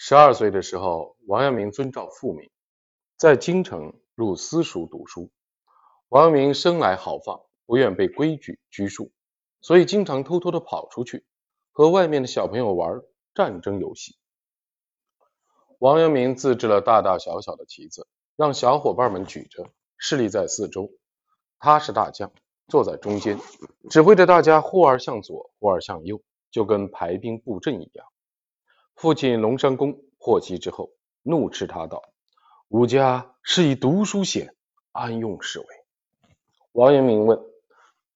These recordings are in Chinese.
十二岁的时候，王阳明遵照父命，在京城入私塾读书。王阳明生来豪放，不愿被规矩拘束，所以经常偷偷的跑出去，和外面的小朋友玩战争游戏。王阳明自制了大大小小的旗子，让小伙伴们举着，势力在四周。他是大将，坐在中间，指挥着大家忽而向左，忽而向右，就跟排兵布阵一样。父亲龙山公获悉之后，怒斥他道：“吾家是以读书显，安用是为？”王阳明问：“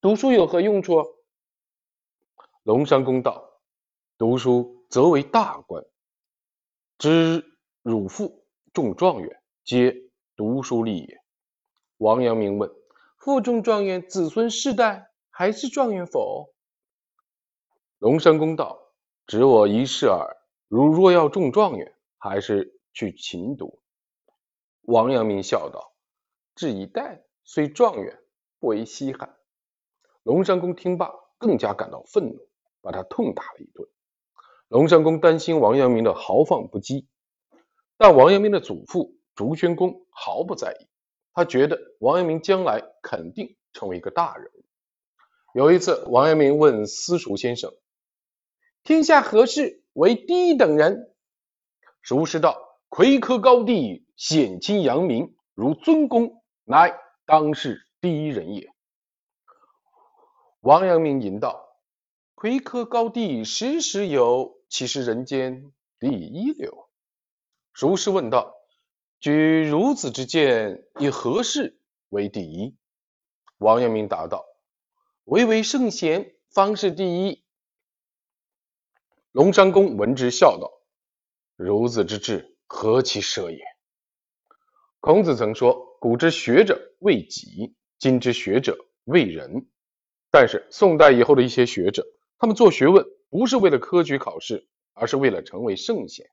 读书有何用处？”龙山公道：“读书则为大官，知汝父中状元，皆读书立也。”王阳明问：“父中状元，子孙世代还是状元否？”龙山公道：“只我一事耳。”如若要中状元，还是去勤读。王阳明笑道：“至一代虽状元，不为稀罕。”龙山公听罢，更加感到愤怒，把他痛打了一顿。龙山公担心王阳明的豪放不羁，但王阳明的祖父竹轩公毫不在意。他觉得王阳明将来肯定成为一个大人物。有一次，王阳明问私塾先生：“天下何事？”为第一等人，儒师道：“魁科高第，显亲扬名，如尊公，乃当世第一人也。”王阳明吟道：“魁科高第，时时有，岂是人间第一流？”儒师问道：“举孺子之见，以何事为第一？”王阳明答道：“唯为圣贤，方是第一。”龙山公闻之，笑道：“孺子之志，何其奢也！”孔子曾说：“古之学者为己，今之学者为人。”但是宋代以后的一些学者，他们做学问不是为了科举考试，而是为了成为圣贤。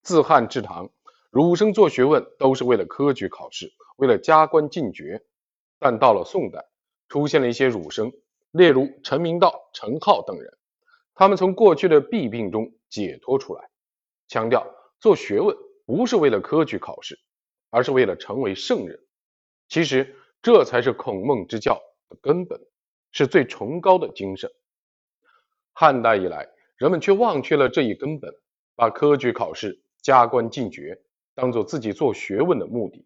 自汉至唐，儒生做学问都是为了科举考试，为了加官进爵。但到了宋代，出现了一些儒生。例如陈明道、陈浩等人，他们从过去的弊病中解脱出来，强调做学问不是为了科举考试，而是为了成为圣人。其实这才是孔孟之教的根本，是最崇高的精神。汉代以来，人们却忘却了这一根本，把科举考试、加官进爵当做自己做学问的目的。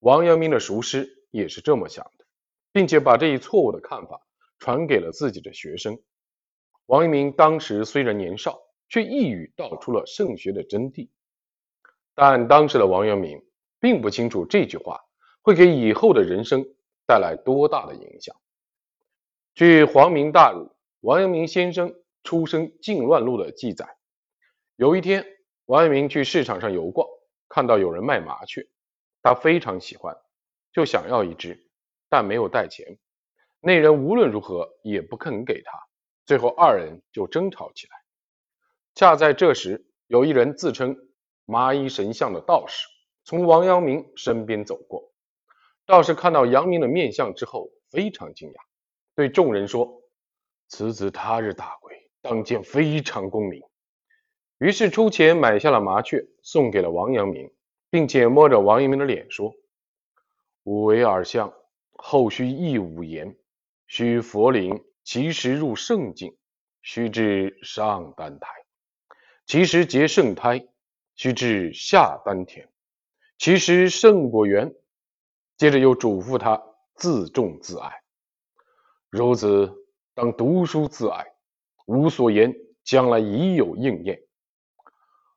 王阳明的熟师也是这么想的，并且把这一错误的看法。传给了自己的学生。王阳明当时虽然年少，却一语道出了圣学的真谛。但当时的王阳明并不清楚这句话会给以后的人生带来多大的影响。据《黄明大儒王阳明先生出生靖乱录》的记载，有一天，王阳明去市场上游逛，看到有人卖麻雀，他非常喜欢，就想要一只，但没有带钱。那人无论如何也不肯给他，最后二人就争吵起来。恰在这时，有一人自称麻衣神相的道士从王阳明身边走过。道士看到阳明的面相之后，非常惊讶，对众人说：“此子他日大贵，当见非常功名。”于是出钱买下了麻雀，送给了王阳明，并且摸着王阳明的脸说：“吾为尔相，后须亦吾言。”须佛灵，其时入圣境，须至上丹台；其时结圣胎，须至下丹田；其时圣果园。接着又嘱咐他自重自爱，孺子当读书自爱，吾所言将来已有应验。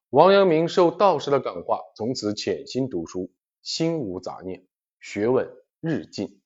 王阳明受道士的感化，从此潜心读书，心无杂念，学问日进。